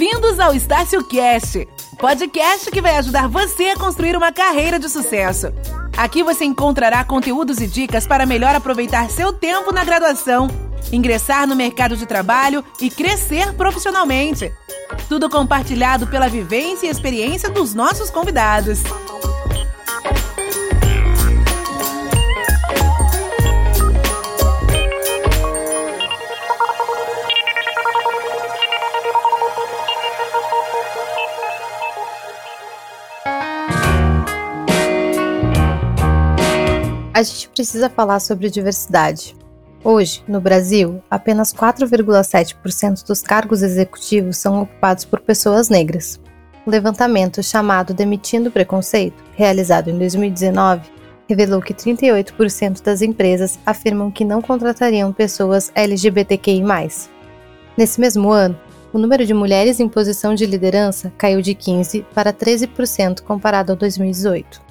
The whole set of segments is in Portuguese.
Bem-vindos ao Estácio Cast, podcast que vai ajudar você a construir uma carreira de sucesso. Aqui você encontrará conteúdos e dicas para melhor aproveitar seu tempo na graduação, ingressar no mercado de trabalho e crescer profissionalmente. Tudo compartilhado pela vivência e experiência dos nossos convidados. A gente precisa falar sobre diversidade. Hoje, no Brasil, apenas 4,7% dos cargos executivos são ocupados por pessoas negras. O levantamento chamado Demitindo Preconceito, realizado em 2019, revelou que 38% das empresas afirmam que não contratariam pessoas LGBTQI. Nesse mesmo ano, o número de mulheres em posição de liderança caiu de 15% para 13% comparado ao 2018.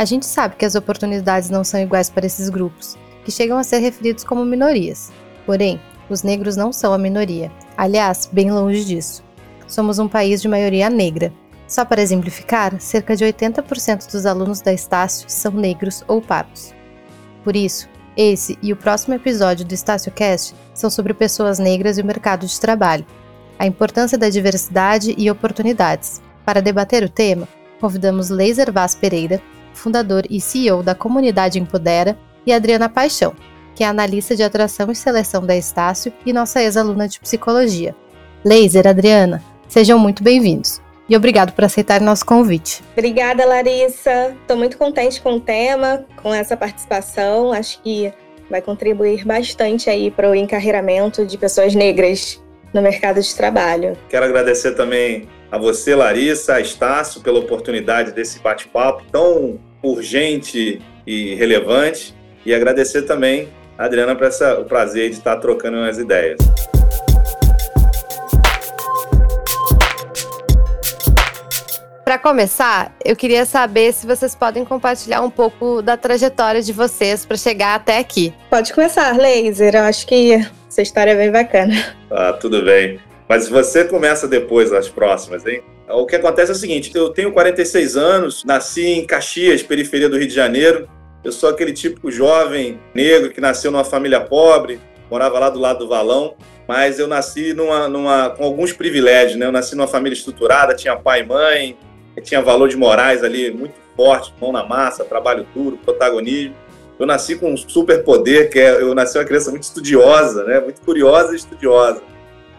A gente sabe que as oportunidades não são iguais para esses grupos, que chegam a ser referidos como minorias. Porém, os negros não são a minoria. Aliás, bem longe disso. Somos um país de maioria negra. Só para exemplificar, cerca de 80% dos alunos da Estácio são negros ou pardos. Por isso, esse e o próximo episódio do Estácio Cast são sobre pessoas negras e o mercado de trabalho, a importância da diversidade e oportunidades. Para debater o tema, convidamos Laser Vaz Pereira, fundador e CEO da Comunidade Empodera, e Adriana Paixão, que é analista de atração e seleção da Estácio e nossa ex-aluna de psicologia. Laser, Adriana, sejam muito bem-vindos. E obrigado por aceitar nosso convite. Obrigada, Larissa. Estou muito contente com o tema, com essa participação. Acho que vai contribuir bastante aí para o encarreiramento de pessoas negras no mercado de trabalho. Quero agradecer também a você, Larissa, a Estácio, pela oportunidade desse bate-papo tão urgente e relevante. E agradecer também a Adriana por essa, o prazer de estar trocando umas ideias. Para começar, eu queria saber se vocês podem compartilhar um pouco da trajetória de vocês para chegar até aqui. Pode começar, Laser. Eu acho que essa história é bem bacana. Ah, tudo bem. Mas você começa depois as próximas, hein? O que acontece é o seguinte: eu tenho 46 anos, nasci em Caxias, periferia do Rio de Janeiro. Eu sou aquele típico jovem negro que nasceu numa família pobre, morava lá do lado do valão, mas eu nasci numa, numa, com alguns privilégios, né? Eu nasci numa família estruturada, tinha pai e mãe, tinha valor de morais ali muito forte, mão na massa, trabalho duro, protagonismo. Eu nasci com um super poder, que é, eu nasci uma criança muito estudiosa, né? Muito curiosa e estudiosa.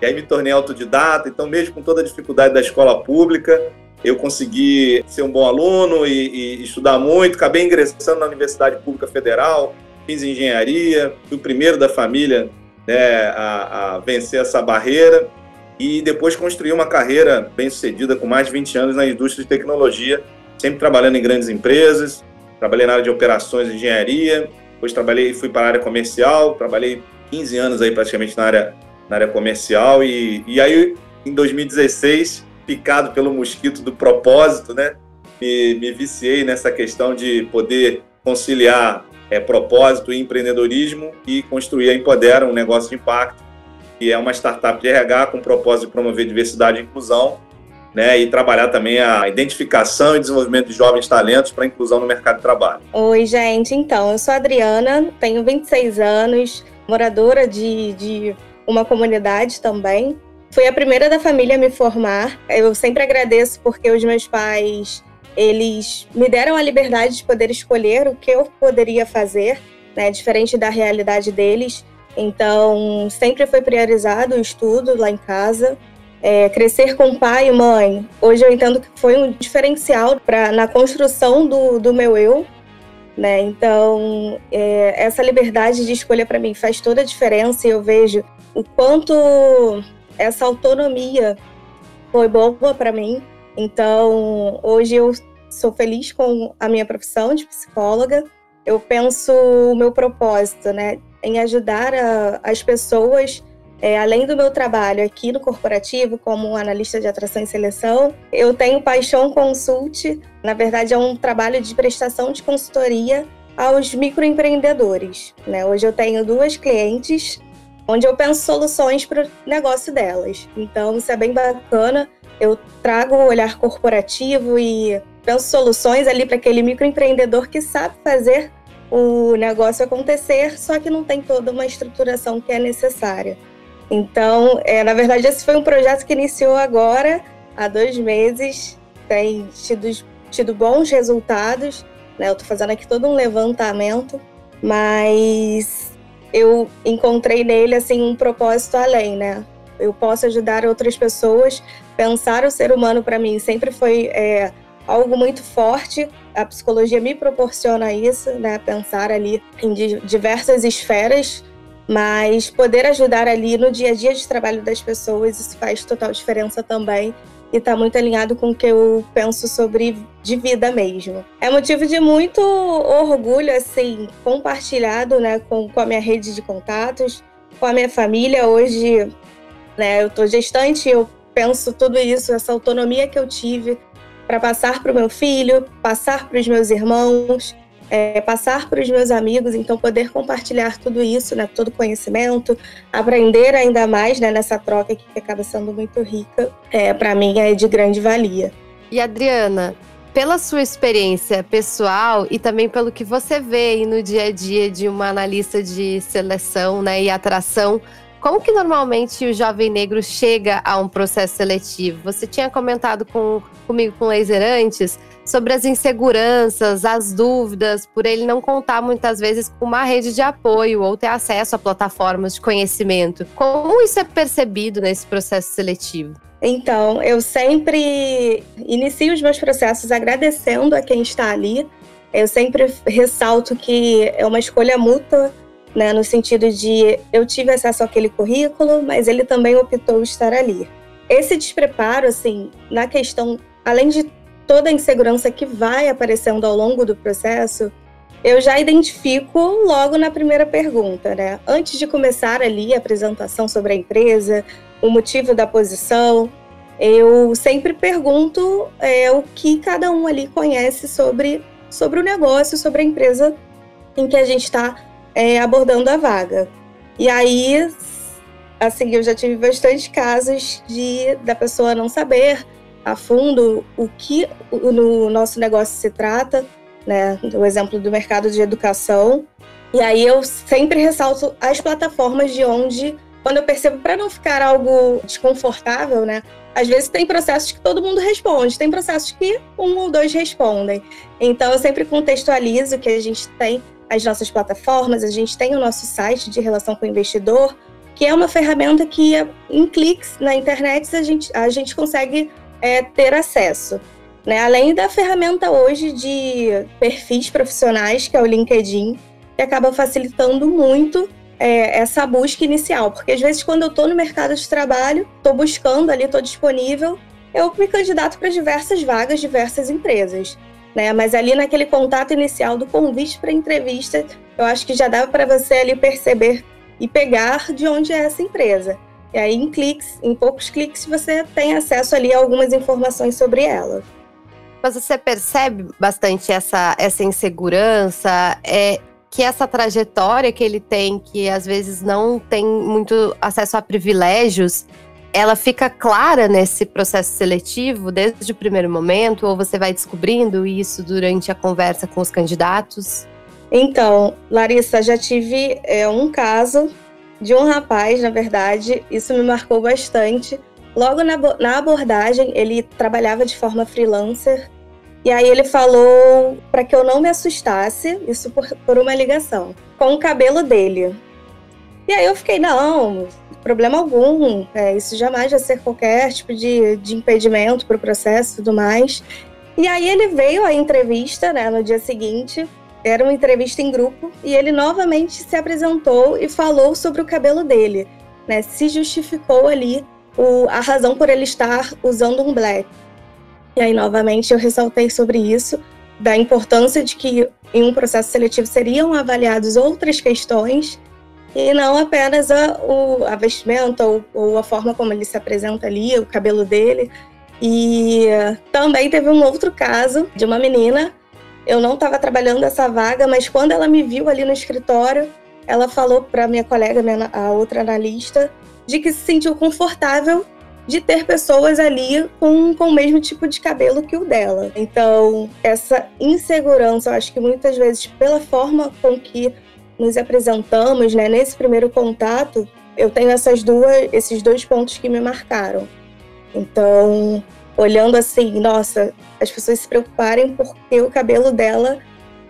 E aí me tornei autodidata, então mesmo com toda a dificuldade da escola pública, eu consegui ser um bom aluno e, e estudar muito, acabei ingressando na Universidade Pública Federal, fiz engenharia, fui o primeiro da família né, a, a vencer essa barreira e depois construí uma carreira bem sucedida com mais de 20 anos na indústria de tecnologia, sempre trabalhando em grandes empresas, trabalhei na área de operações e engenharia, depois trabalhei fui para a área comercial, trabalhei 15 anos aí praticamente na área na área comercial. E, e aí, em 2016, picado pelo mosquito do propósito, né? Me, me viciei nessa questão de poder conciliar é, propósito e empreendedorismo e construir a Empodera, um negócio de impacto, que é uma startup de RH com o propósito de promover diversidade e inclusão, né, e trabalhar também a identificação e desenvolvimento de jovens talentos para inclusão no mercado de trabalho. Oi, gente. Então, eu sou a Adriana, tenho 26 anos, moradora de, de uma comunidade também. Fui a primeira da família a me formar. Eu sempre agradeço porque os meus pais, eles me deram a liberdade de poder escolher o que eu poderia fazer, né, diferente da realidade deles. Então, sempre foi priorizado o estudo lá em casa. É, crescer com pai e mãe, hoje eu entendo que foi um diferencial pra, na construção do, do meu eu. Né? Então, é, essa liberdade de escolha para mim faz toda a diferença e eu vejo o quanto essa autonomia foi boa para mim. Então, hoje eu sou feliz com a minha profissão de psicóloga. Eu penso o meu propósito, né, em ajudar a, as pessoas, é, além do meu trabalho aqui no corporativo, como analista de atração e seleção, eu tenho Paixão Consult. Na verdade, é um trabalho de prestação de consultoria aos microempreendedores. Né? Hoje eu tenho duas clientes onde eu penso soluções para o negócio delas. Então, isso é bem bacana. Eu trago o olhar corporativo e penso soluções ali para aquele microempreendedor que sabe fazer o negócio acontecer, só que não tem toda uma estruturação que é necessária. Então, é, na verdade, esse foi um projeto que iniciou agora, há dois meses, tem tido, tido bons resultados. Né? Eu estou fazendo aqui todo um levantamento, mas eu encontrei nele assim um propósito além, né? Eu posso ajudar outras pessoas. Pensar o ser humano para mim sempre foi é, algo muito forte. A psicologia me proporciona isso, né? Pensar ali em diversas esferas, mas poder ajudar ali no dia a dia de trabalho das pessoas, isso faz total diferença também e está muito alinhado com o que eu penso sobre de vida mesmo. É motivo de muito orgulho, assim, compartilhado, né, com, com a minha rede de contatos, com a minha família. Hoje, né, eu tô gestante, eu penso tudo isso, essa autonomia que eu tive para passar para o meu filho, passar para os meus irmãos, é, passar para os meus amigos, então poder compartilhar tudo isso, né, todo conhecimento, aprender ainda mais né, nessa troca que acaba sendo muito rica, é, para mim é de grande valia. E Adriana, pela sua experiência pessoal e também pelo que você vê no dia a dia de uma analista de seleção né, e atração, como que normalmente o jovem negro chega a um processo seletivo? Você tinha comentado com, comigo com laser antes sobre as inseguranças, as dúvidas, por ele não contar muitas vezes com uma rede de apoio ou ter acesso a plataformas de conhecimento. Como isso é percebido nesse processo seletivo? Então, eu sempre inicio os meus processos agradecendo a quem está ali. Eu sempre ressalto que é uma escolha mútua, né, no sentido de eu tive acesso àquele currículo, mas ele também optou estar ali. Esse despreparo, assim, na questão, além de toda a insegurança que vai aparecendo ao longo do processo, eu já identifico logo na primeira pergunta, né? Antes de começar ali a apresentação sobre a empresa, o motivo da posição, eu sempre pergunto é, o que cada um ali conhece sobre, sobre o negócio, sobre a empresa em que a gente está é, abordando a vaga. E aí, assim, eu já tive bastante casos de da pessoa não saber a fundo o que o, nosso negócio se trata, né? O exemplo do mercado de educação. E aí eu sempre ressalto as plataformas de onde, quando eu percebo, para não ficar algo desconfortável, né? Às vezes tem processos que todo mundo responde, tem processos que um ou dois respondem. Então eu sempre contextualizo que a gente tem as nossas plataformas, a gente tem o nosso site de relação com o investidor, que é uma ferramenta que em cliques na internet a gente, a gente consegue é, ter acesso. Né? Além da ferramenta hoje de perfis profissionais, que é o LinkedIn, que acaba facilitando muito é, essa busca inicial. Porque às vezes, quando eu estou no mercado de trabalho, estou buscando ali, estou disponível, eu me candidato para diversas vagas, diversas empresas. Né? Mas ali naquele contato inicial do convite para entrevista, eu acho que já dava para você ali perceber e pegar de onde é essa empresa. E aí, em cliques, em poucos cliques, você tem acesso ali a algumas informações sobre ela. Mas você percebe bastante essa, essa insegurança, é que essa trajetória que ele tem, que às vezes não tem muito acesso a privilégios, ela fica clara nesse processo seletivo desde o primeiro momento, ou você vai descobrindo isso durante a conversa com os candidatos? Então, Larissa, já tive é, um caso de um rapaz, na verdade, isso me marcou bastante. Logo na, na abordagem, ele trabalhava de forma freelancer e aí ele falou para que eu não me assustasse, isso por, por uma ligação, com o cabelo dele. E aí eu fiquei, não, problema algum, é, isso jamais vai ser qualquer tipo de, de impedimento para o processo e tudo mais. E aí ele veio à entrevista, né, no dia seguinte, era uma entrevista em grupo e ele novamente se apresentou e falou sobre o cabelo dele, né? Se justificou ali o, a razão por ele estar usando um black. E aí novamente eu ressaltei sobre isso, da importância de que em um processo seletivo seriam avaliadas outras questões e não apenas a, o, a vestimenta ou, ou a forma como ele se apresenta ali, o cabelo dele. E também teve um outro caso de uma menina eu não estava trabalhando essa vaga, mas quando ela me viu ali no escritório, ela falou para minha colega, minha, a outra analista, de que se sentiu confortável de ter pessoas ali com, com o mesmo tipo de cabelo que o dela. Então, essa insegurança, eu acho que muitas vezes, pela forma com que nos apresentamos, né, nesse primeiro contato, eu tenho essas duas, esses dois pontos que me marcaram. Então, olhando assim, nossa, as pessoas se preocuparem porque o cabelo dela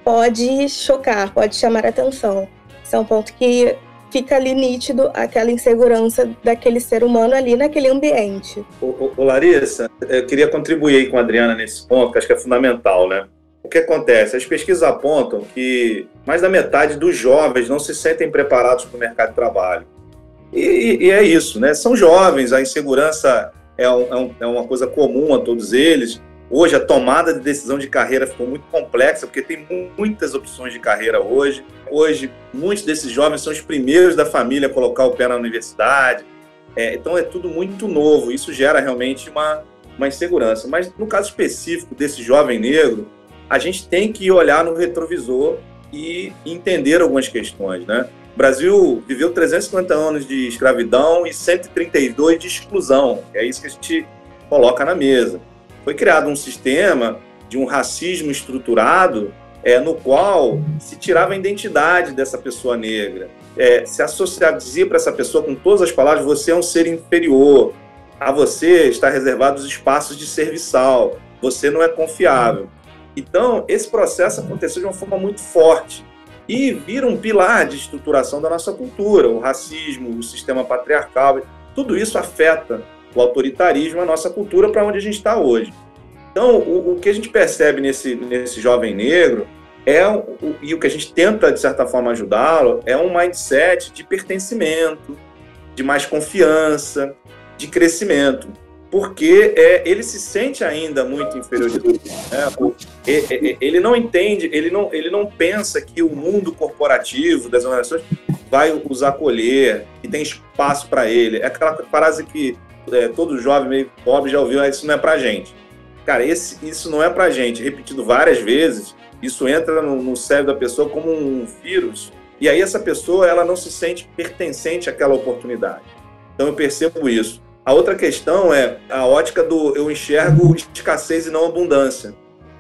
pode chocar, pode chamar atenção. Isso é um ponto que fica ali nítido aquela insegurança daquele ser humano ali naquele ambiente. O, o, Larissa, eu queria contribuir com a Adriana nesse ponto, que acho que é fundamental, né? O que acontece? As pesquisas apontam que mais da metade dos jovens não se sentem preparados para o mercado de trabalho. E, e, é isso, né? São jovens, a insegurança é, é, um, é uma coisa comum a todos eles. Hoje, a tomada de decisão de carreira ficou muito complexa, porque tem muitas opções de carreira hoje. Hoje, muitos desses jovens são os primeiros da família a colocar o pé na universidade. É, então, é tudo muito novo. Isso gera realmente uma, uma insegurança. Mas, no caso específico desse jovem negro, a gente tem que olhar no retrovisor e entender algumas questões, né? Brasil viveu 350 anos de escravidão e 132 de exclusão. É isso que a gente coloca na mesa. Foi criado um sistema de um racismo estruturado é, no qual se tirava a identidade dessa pessoa negra, é, se associava, dizia para essa pessoa com todas as palavras: você é um ser inferior, a você está reservado os espaços de serviçal, você não é confiável. Então, esse processo aconteceu de uma forma muito forte e vira um pilar de estruturação da nossa cultura, o racismo, o sistema patriarcal, tudo isso afeta o autoritarismo, a nossa cultura para onde a gente está hoje. Então, o, o, que a gente percebe nesse, nesse jovem negro é o, e o que a gente tenta, de certa forma, ajudá-lo é um mindset de pertencimento, de mais confiança, de crescimento. Porque é, ele se sente ainda muito inferior. Né? Ele não entende, ele não, ele não pensa que o mundo corporativo das organizações vai os acolher, que tem espaço para ele. É aquela frase que é, todo jovem meio pobre já ouviu, ah, isso não é pra gente. Cara, esse, isso não é pra gente. Repetido várias vezes, isso entra no, no cérebro da pessoa como um vírus. E aí essa pessoa, ela não se sente pertencente àquela oportunidade. Então eu percebo isso. A outra questão é a ótica do eu enxergo escassez e não abundância.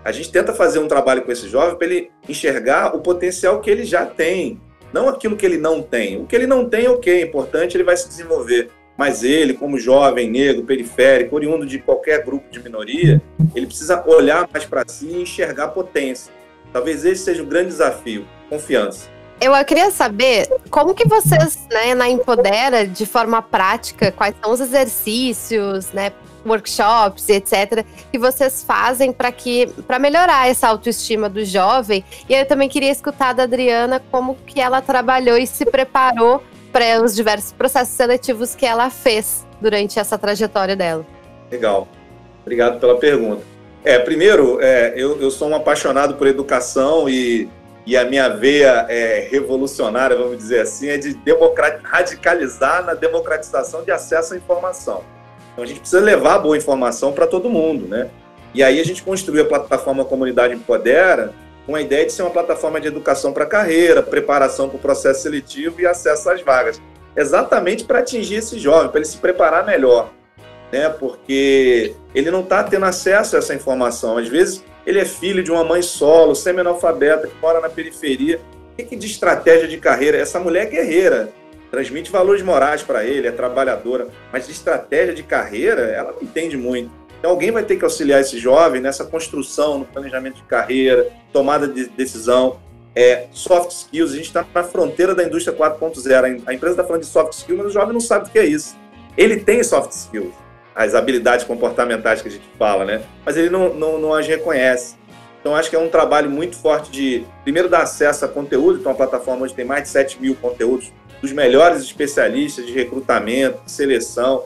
A gente tenta fazer um trabalho com esse jovem para ele enxergar o potencial que ele já tem, não aquilo que ele não tem. O que ele não tem, ok, é importante, ele vai se desenvolver. Mas ele, como jovem, negro, periférico, oriundo de qualquer grupo de minoria, ele precisa olhar mais para si e enxergar potência. Talvez esse seja o grande desafio, confiança. Eu queria saber como que vocês, né, na Empodera, de forma prática, quais são os exercícios, né, workshops, etc, que vocês fazem para que para melhorar essa autoestima do jovem. E eu também queria escutar da Adriana como que ela trabalhou e se preparou para os diversos processos seletivos que ela fez durante essa trajetória dela. Legal. Obrigado pela pergunta. É, primeiro, é, eu, eu sou um apaixonado por educação e, e a minha veia é, revolucionária, vamos dizer assim, é de radicalizar na democratização de acesso à informação. Então a gente precisa levar boa informação para todo mundo, né? E aí a gente construiu a plataforma Comunidade Empodera, com a ideia de ser uma plataforma de educação para carreira, preparação para o processo seletivo e acesso às vagas. Exatamente para atingir esse jovem, para ele se preparar melhor. Né? Porque ele não está tendo acesso a essa informação. Às vezes, ele é filho de uma mãe solo, semi-analfabeta, que mora na periferia. O que, de estratégia de carreira? Essa mulher é guerreira, transmite valores morais para ele, é trabalhadora, mas de estratégia de carreira, ela não entende muito. Então, alguém vai ter que auxiliar esse jovem nessa construção, no planejamento de carreira, tomada de decisão, é, soft skills. A gente está na fronteira da indústria 4.0. A empresa está falando de soft skills, mas o jovem não sabe o que é isso. Ele tem soft skills, as habilidades comportamentais que a gente fala, né? Mas ele não, não, não as reconhece. Então, acho que é um trabalho muito forte de, primeiro, dar acesso a conteúdo. Então, a plataforma hoje tem mais de 7 mil conteúdos dos melhores especialistas de recrutamento, de seleção,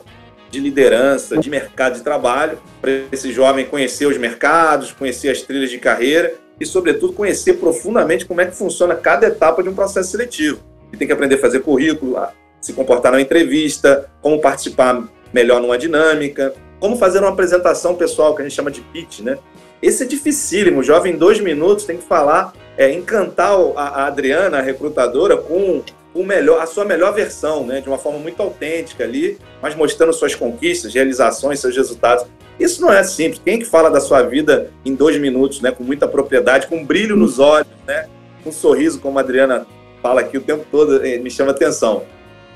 de liderança, de mercado de trabalho, para esse jovem conhecer os mercados, conhecer as trilhas de carreira e, sobretudo, conhecer profundamente como é que funciona cada etapa de um processo seletivo. Ele tem que aprender a fazer currículo, se comportar na entrevista, como participar melhor numa dinâmica, como fazer uma apresentação pessoal, que a gente chama de pitch, né? Esse é dificílimo. O jovem, em dois minutos, tem que falar, é, encantar a Adriana, a recrutadora, com o melhor, a sua melhor versão, né, de uma forma muito autêntica ali, mas mostrando suas conquistas, realizações, seus resultados. Isso não é simples. Quem que fala da sua vida em dois minutos, né, com muita propriedade, com um brilho nos olhos, né, com um sorriso, como a Adriana fala aqui o tempo todo, eh, me chama atenção.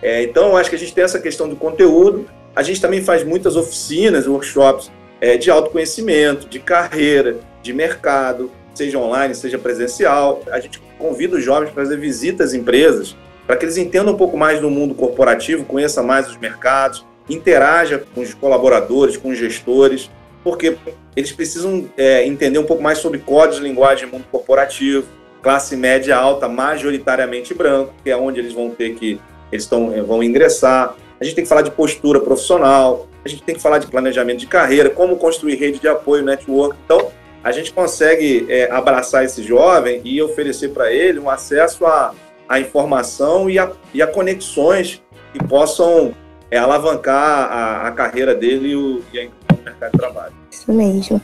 É, então, eu acho que a gente tem essa questão do conteúdo. A gente também faz muitas oficinas, workshops é, de autoconhecimento, de carreira, de mercado, seja online, seja presencial. A gente convida os jovens para fazer visitas às empresas, para que eles entendam um pouco mais do mundo corporativo, conheçam mais os mercados, interaja com os colaboradores, com os gestores, porque eles precisam é, entender um pouco mais sobre códigos de linguagem do mundo corporativo, classe média alta, majoritariamente branco, que é onde eles vão ter que eles tão, vão ingressar. A gente tem que falar de postura profissional, a gente tem que falar de planejamento de carreira, como construir rede de apoio, network. Então, a gente consegue é, abraçar esse jovem e oferecer para ele um acesso à, à informação e a, e a conexões que possam é, alavancar a, a, carreira dele e, o, e a mercado de trabalho. Isso mesmo.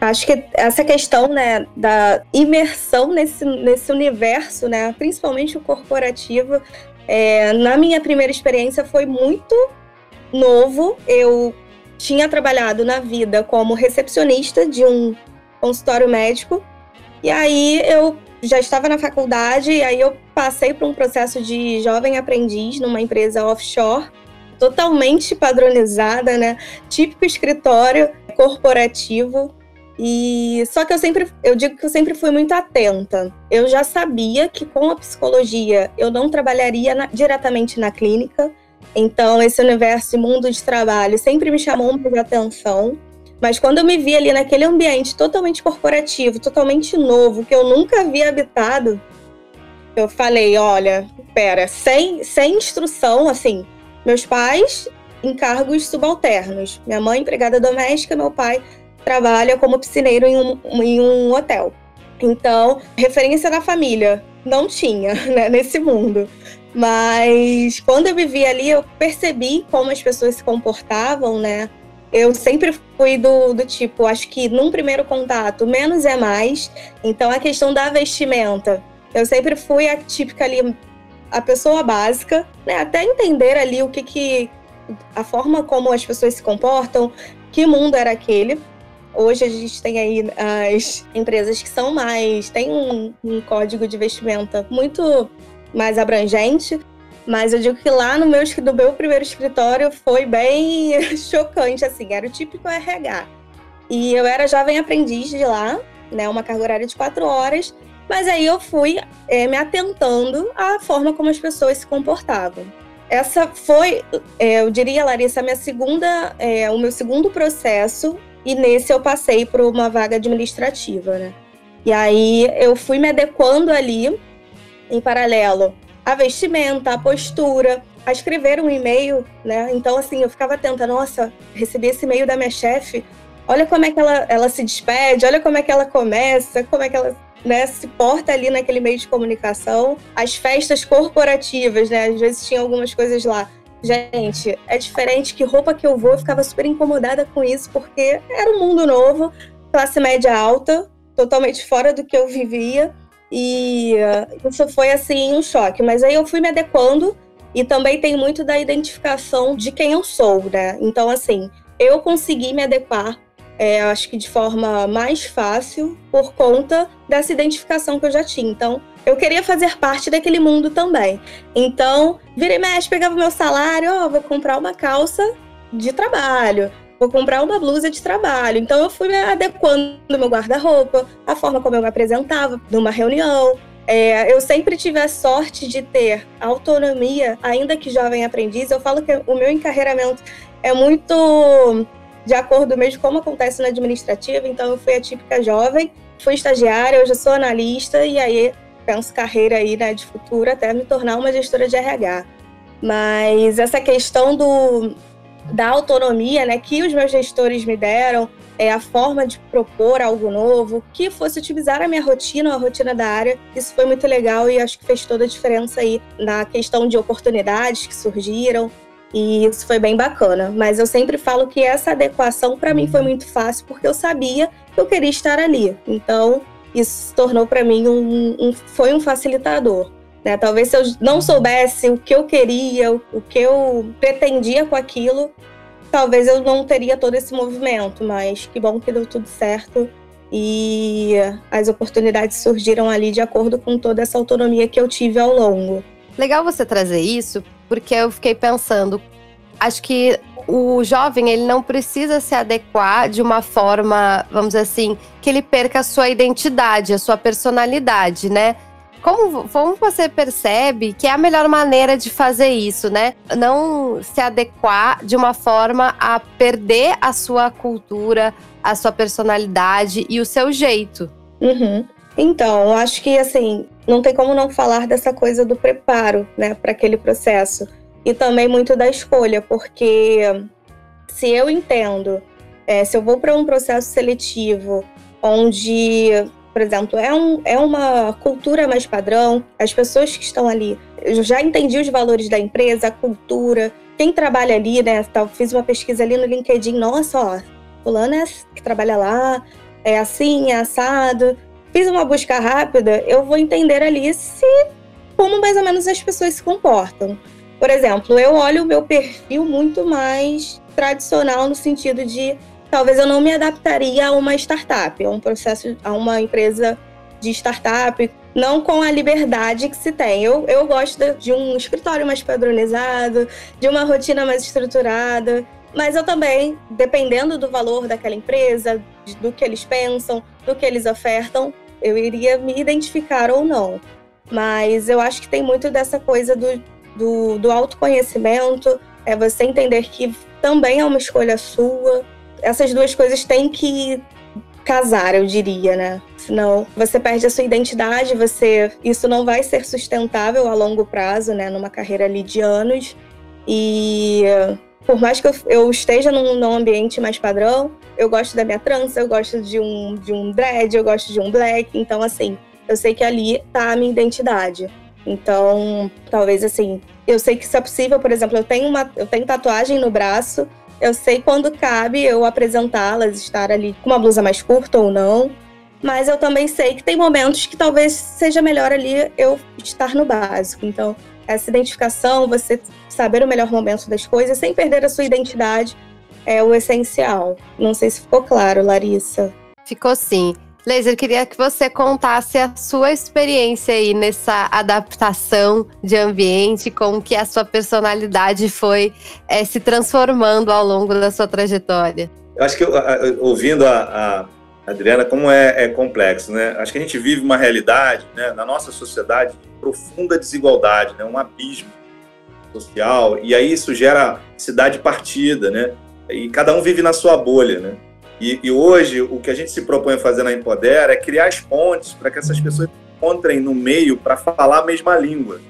Acho que essa questão né, da imersão nesse, nesse universo, né, principalmente o corporativo, é, na minha primeira experiência foi muito novo. Eu tinha trabalhado na vida como recepcionista de um consultório médico. E aí eu já estava na faculdade e aí eu passei por um processo de jovem aprendiz numa empresa offshore, totalmente padronizada, né? Típico escritório corporativo. E só que eu sempre, eu digo que eu sempre fui muito atenta. Eu já sabia que com a psicologia eu não trabalharia na, diretamente na clínica. Então esse universo e mundo de trabalho sempre me chamou muita atenção. Mas quando eu me vi ali naquele ambiente totalmente corporativo, totalmente novo, que eu nunca havia habitado, eu falei, olha, pera, sem, sem instrução, assim, meus pais em cargos subalternos. Minha mãe empregada doméstica, meu pai trabalha como piscineiro em um, em um hotel. Então, referência da família não tinha né, nesse mundo. Mas quando eu vivi ali, eu percebi como as pessoas se comportavam, né? Eu sempre fui do, do tipo, acho que num primeiro contato, menos é mais. Então, a questão da vestimenta. Eu sempre fui a típica ali, a pessoa básica, né? Até entender ali o que que. a forma como as pessoas se comportam, que mundo era aquele. Hoje a gente tem aí as empresas que são mais. tem um, um código de vestimenta muito mais abrangente. Mas eu digo que lá no meu, no meu primeiro escritório foi bem chocante, assim, era o típico RH. E eu era jovem aprendiz de lá, né, uma carga horária de quatro horas, mas aí eu fui é, me atentando à forma como as pessoas se comportavam. Essa foi, é, eu diria, Larissa, a minha segunda, é, o meu segundo processo, e nesse eu passei por uma vaga administrativa, né? E aí eu fui me adequando ali, em paralelo, a vestimenta, a postura, a escrever um e-mail, né? Então, assim, eu ficava atenta, nossa, recebi esse e-mail da minha chefe, olha como é que ela, ela se despede, olha como é que ela começa, como é que ela né, se porta ali naquele meio de comunicação. As festas corporativas, né? Às vezes tinha algumas coisas lá. Gente, é diferente que roupa que eu vou, eu ficava super incomodada com isso, porque era um mundo novo, classe média alta, totalmente fora do que eu vivia. E uh, isso foi assim um choque. Mas aí eu fui me adequando e também tem muito da identificação de quem eu sou, né? Então, assim, eu consegui me adequar, é, acho que de forma mais fácil, por conta dessa identificação que eu já tinha. Então, eu queria fazer parte daquele mundo também. Então, virei e mexe, pegava meu salário, ó, oh, vou comprar uma calça de trabalho vou comprar uma blusa de trabalho. Então eu fui me adequando meu guarda-roupa, a forma como eu me apresentava numa reunião. É, eu sempre tive a sorte de ter autonomia, ainda que jovem aprendiz. Eu falo que o meu encarreiramento é muito de acordo mesmo como acontece na administrativa. Então eu fui a típica jovem, fui estagiária, hoje eu sou analista e aí penso carreira aí né, de futuro até me tornar uma gestora de RH. Mas essa questão do, da autonomia né, que os meus gestores me deram, é, a forma de propor algo novo, que fosse utilizar a minha rotina, a rotina da área. Isso foi muito legal e acho que fez toda a diferença aí na questão de oportunidades que surgiram. E isso foi bem bacana. Mas eu sempre falo que essa adequação para mim foi muito fácil porque eu sabia que eu queria estar ali. Então isso se tornou para mim um, um, foi um facilitador. Né? Talvez se eu não soubesse o que eu queria, o que eu pretendia com aquilo, talvez eu não teria todo esse movimento, mas que bom que deu tudo certo e as oportunidades surgiram ali de acordo com toda essa autonomia que eu tive ao longo. Legal você trazer isso, porque eu fiquei pensando, acho que o jovem ele não precisa se adequar de uma forma, vamos dizer assim, que ele perca a sua identidade, a sua personalidade, né? Como, como você percebe que é a melhor maneira de fazer isso, né? Não se adequar de uma forma a perder a sua cultura, a sua personalidade e o seu jeito. Uhum. Então, eu acho que assim, não tem como não falar dessa coisa do preparo, né, para aquele processo. E também muito da escolha, porque se eu entendo, é, se eu vou para um processo seletivo onde por exemplo, é, um, é uma cultura mais padrão, as pessoas que estão ali, eu já entendi os valores da empresa, a cultura, quem trabalha ali, né? Fiz uma pesquisa ali no LinkedIn, nossa, ó, fulano é que trabalha lá, é assim, é assado. Fiz uma busca rápida, eu vou entender ali se como mais ou menos as pessoas se comportam. Por exemplo, eu olho o meu perfil muito mais tradicional no sentido de talvez eu não me adaptaria a uma startup, a um processo, a uma empresa de startup, não com a liberdade que se tem. Eu, eu gosto de um escritório mais padronizado, de uma rotina mais estruturada, mas eu também, dependendo do valor daquela empresa, do que eles pensam, do que eles ofertam, eu iria me identificar ou não. Mas eu acho que tem muito dessa coisa do, do, do autoconhecimento, é você entender que também é uma escolha sua, essas duas coisas têm que casar, eu diria, né? Senão você perde a sua identidade, você isso não vai ser sustentável a longo prazo, né? Numa carreira ali de anos. E por mais que eu, eu esteja num, num, ambiente mais padrão, eu gosto da minha trança, eu gosto de um, de um dread, eu gosto de um black. Então, assim, eu sei que ali tá a minha identidade. Então, talvez assim, eu sei que isso é possível, por exemplo, eu tenho uma eu tenho tatuagem no braço eu sei quando cabe eu apresentá-las, estar ali com uma blusa mais curta ou não. Mas eu também sei que tem momentos que talvez seja melhor ali eu estar no básico. Então, essa identificação, você saber o melhor momento das coisas sem perder a sua identidade é o essencial. Não sei se ficou claro, Larissa. Ficou sim. Laser, queria que você contasse a sua experiência aí nessa adaptação de ambiente, como que a sua personalidade foi é, se transformando ao longo da sua trajetória. Eu acho que ouvindo a, a Adriana, como é, é, complexo, né? Acho que a gente vive uma realidade, né, na nossa sociedade, de profunda desigualdade, né, um abismo social, e aí isso gera cidade partida, né? E cada um vive na sua bolha, né? E, e, hoje, o que a gente se propõe a fazer na Empodera é criar as pontes para que essas pessoas encontrem no meio para falar a mesma língua.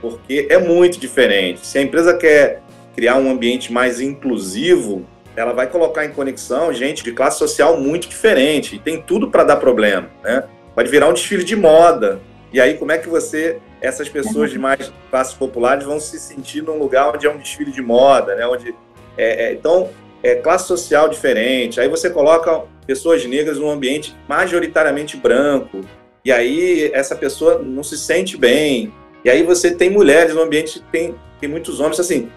Porque é muito diferente. Se a empresa quer criar um ambiente mais inclusivo, ela vai colocar em conexão gente de classe social muito diferente. E tem tudo para dar problema. Né? Pode virar um desfile de moda. E aí, como é que você, essas pessoas de mais classes populares, vão se sentir num lugar onde é um desfile de moda? Né? Onde, é, é, então, é, classe social diferente, aí você coloca pessoas negras num ambiente majoritariamente branco, e aí essa pessoa não se sente bem, e aí você tem mulheres no ambiente que tem, tem muitos homens, assim,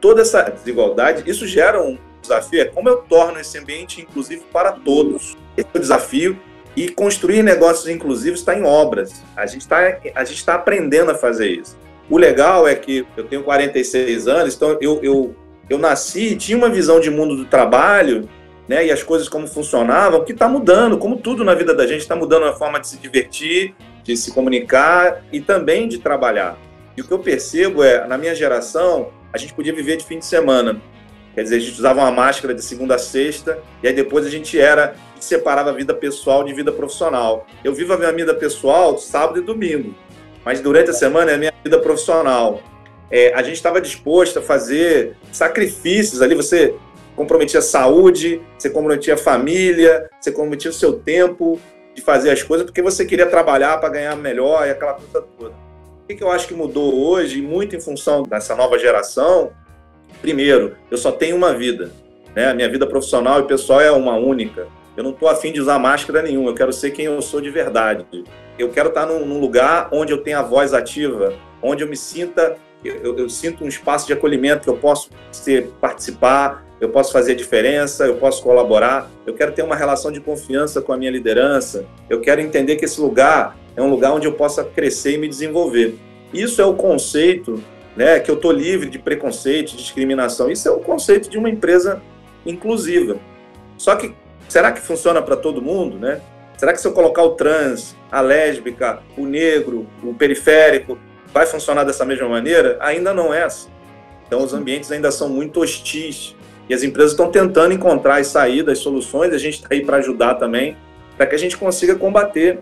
toda essa desigualdade, isso gera um desafio, é como eu torno esse ambiente inclusivo para todos. Esse é o desafio, e construir negócios inclusivos está em obras, a gente está tá aprendendo a fazer isso. O legal é que eu tenho 46 anos, então eu, eu eu nasci, tinha uma visão de mundo do trabalho, né, e as coisas como funcionavam, que está mudando, como tudo na vida da gente está mudando a forma de se divertir, de se comunicar e também de trabalhar. E o que eu percebo é, na minha geração, a gente podia viver de fim de semana. Quer dizer, a gente usava uma máscara de segunda a sexta, e aí depois a gente era, separava a vida pessoal de vida profissional. Eu vivo a minha vida pessoal sábado e domingo, mas durante a semana é a minha vida profissional é, a gente estava disposto a fazer sacrifícios ali. Você comprometia a saúde, você comprometia a família, você comprometia o seu tempo de fazer as coisas porque você queria trabalhar para ganhar melhor e aquela coisa toda. O que, eu acho que mudou hoje, muito em função dessa nova geração? Primeiro, eu só tenho uma vida. Né? A minha vida profissional e pessoal é uma única. Eu não estou afim de usar máscara nenhuma, eu quero ser quem eu sou de verdade. Eu quero estar num, num lugar onde eu tenha a voz ativa, onde eu me sinta, eu, eu, sinto um espaço de acolhimento que eu posso ser, participar, eu posso fazer diferença, eu posso colaborar. Eu quero ter uma relação de confiança com a minha liderança. Eu quero entender que esse lugar é um lugar onde eu possa crescer e me desenvolver. Isso é o conceito, né, que eu estou livre de preconceito, de discriminação. Isso é o conceito de uma empresa inclusiva. Só que será que funciona para todo mundo, né? Será que se eu colocar o trans, a lésbica, o negro, o periférico, vai funcionar dessa mesma maneira? Ainda não é assim. Então os ambientes ainda são muito hostis e as empresas estão tentando encontrar as saídas, as soluções, a gente está aí para ajudar também, para que a gente consiga combater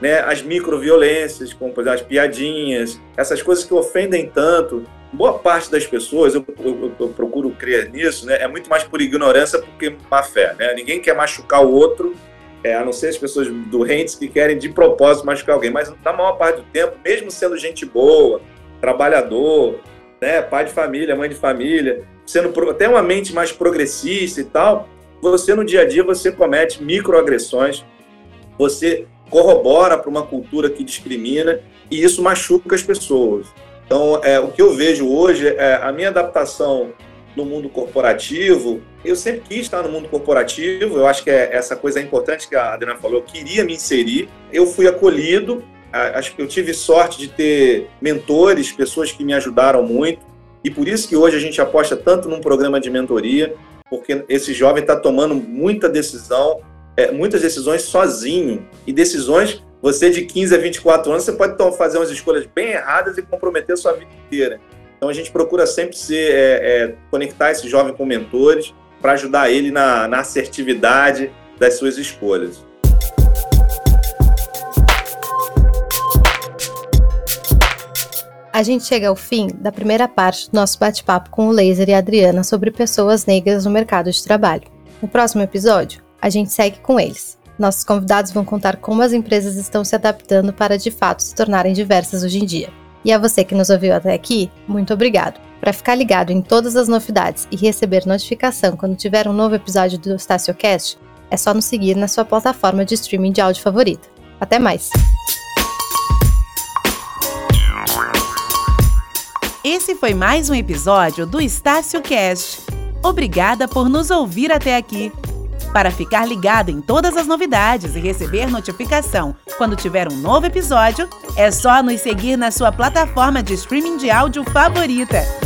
né, as microviolências, como as piadinhas, essas coisas que ofendem tanto. Boa parte das pessoas, eu, eu, eu procuro crer nisso, né, é muito mais por ignorância do que má fé. Né? Ninguém quer machucar o outro, é, a não ser as pessoas doentes que querem de propósito machucar alguém, mas na maior parte do tempo, mesmo sendo gente boa, trabalhador, né, pai de família, mãe de família, sendo até uma mente mais progressista e tal, você no dia a dia você comete microagressões, você corrobora para uma cultura que discrimina e isso machuca as pessoas. Então, é, o que eu vejo hoje é a minha adaptação no mundo corporativo. Eu sempre quis estar no mundo corporativo, eu acho que é essa coisa importante que a Adriana falou, eu queria me inserir. Eu fui acolhido, acho que eu tive sorte de ter mentores, pessoas que me ajudaram muito, e por isso que hoje a gente aposta tanto num programa de mentoria, porque esse jovem está tomando muita decisão é, muitas decisões sozinho. E decisões, você de 15 a 24 anos, você pode fazer umas escolhas bem erradas e comprometer a sua vida inteira. Então a gente procura sempre ser, é, é, conectar esse jovem com mentores para ajudar ele na, na assertividade das suas escolhas. A gente chega ao fim da primeira parte do nosso bate-papo com o Laser e a Adriana sobre pessoas negras no mercado de trabalho. No próximo episódio, a gente segue com eles. Nossos convidados vão contar como as empresas estão se adaptando para de fato se tornarem diversas hoje em dia. E a você que nos ouviu até aqui, muito obrigado. Para ficar ligado em todas as novidades e receber notificação quando tiver um novo episódio do StacioCast, é só nos seguir na sua plataforma de streaming de áudio favorita. Até mais! Esse foi mais um episódio do StacioCast. Obrigada por nos ouvir até aqui. Para ficar ligado em todas as novidades e receber notificação quando tiver um novo episódio, é só nos seguir na sua plataforma de streaming de áudio favorita.